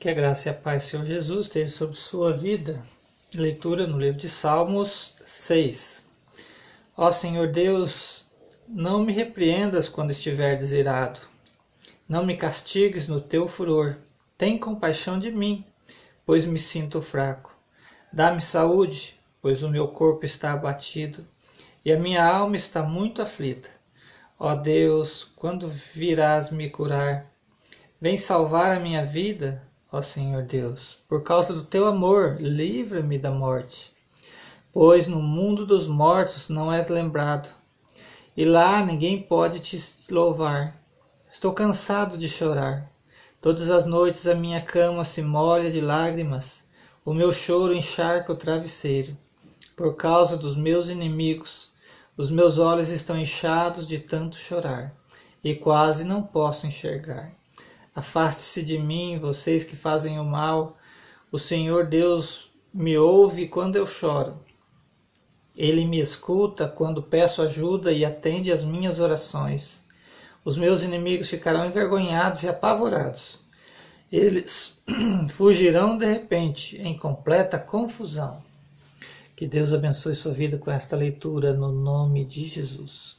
Que a graça e a paz Senhor Jesus esteja sobre sua vida. Leitura no livro de Salmos 6. Ó Senhor Deus, não me repreendas quando estiver desirado. Não me castigues no teu furor. Tem compaixão de mim, pois me sinto fraco. Dá-me saúde, pois o meu corpo está abatido e a minha alma está muito aflita. Ó Deus, quando virás me curar? Vem salvar a minha vida Ó Senhor Deus, por causa do teu amor, livra-me da morte. Pois no mundo dos mortos não és lembrado, e lá ninguém pode te louvar. Estou cansado de chorar. Todas as noites a minha cama se molha de lágrimas, o meu choro encharca o travesseiro. Por causa dos meus inimigos, os meus olhos estão inchados de tanto chorar, e quase não posso enxergar. Afaste-se de mim, vocês que fazem o mal. O Senhor Deus me ouve quando eu choro. Ele me escuta quando peço ajuda e atende às minhas orações. Os meus inimigos ficarão envergonhados e apavorados. Eles fugirão de repente em completa confusão. Que Deus abençoe sua vida com esta leitura no nome de Jesus.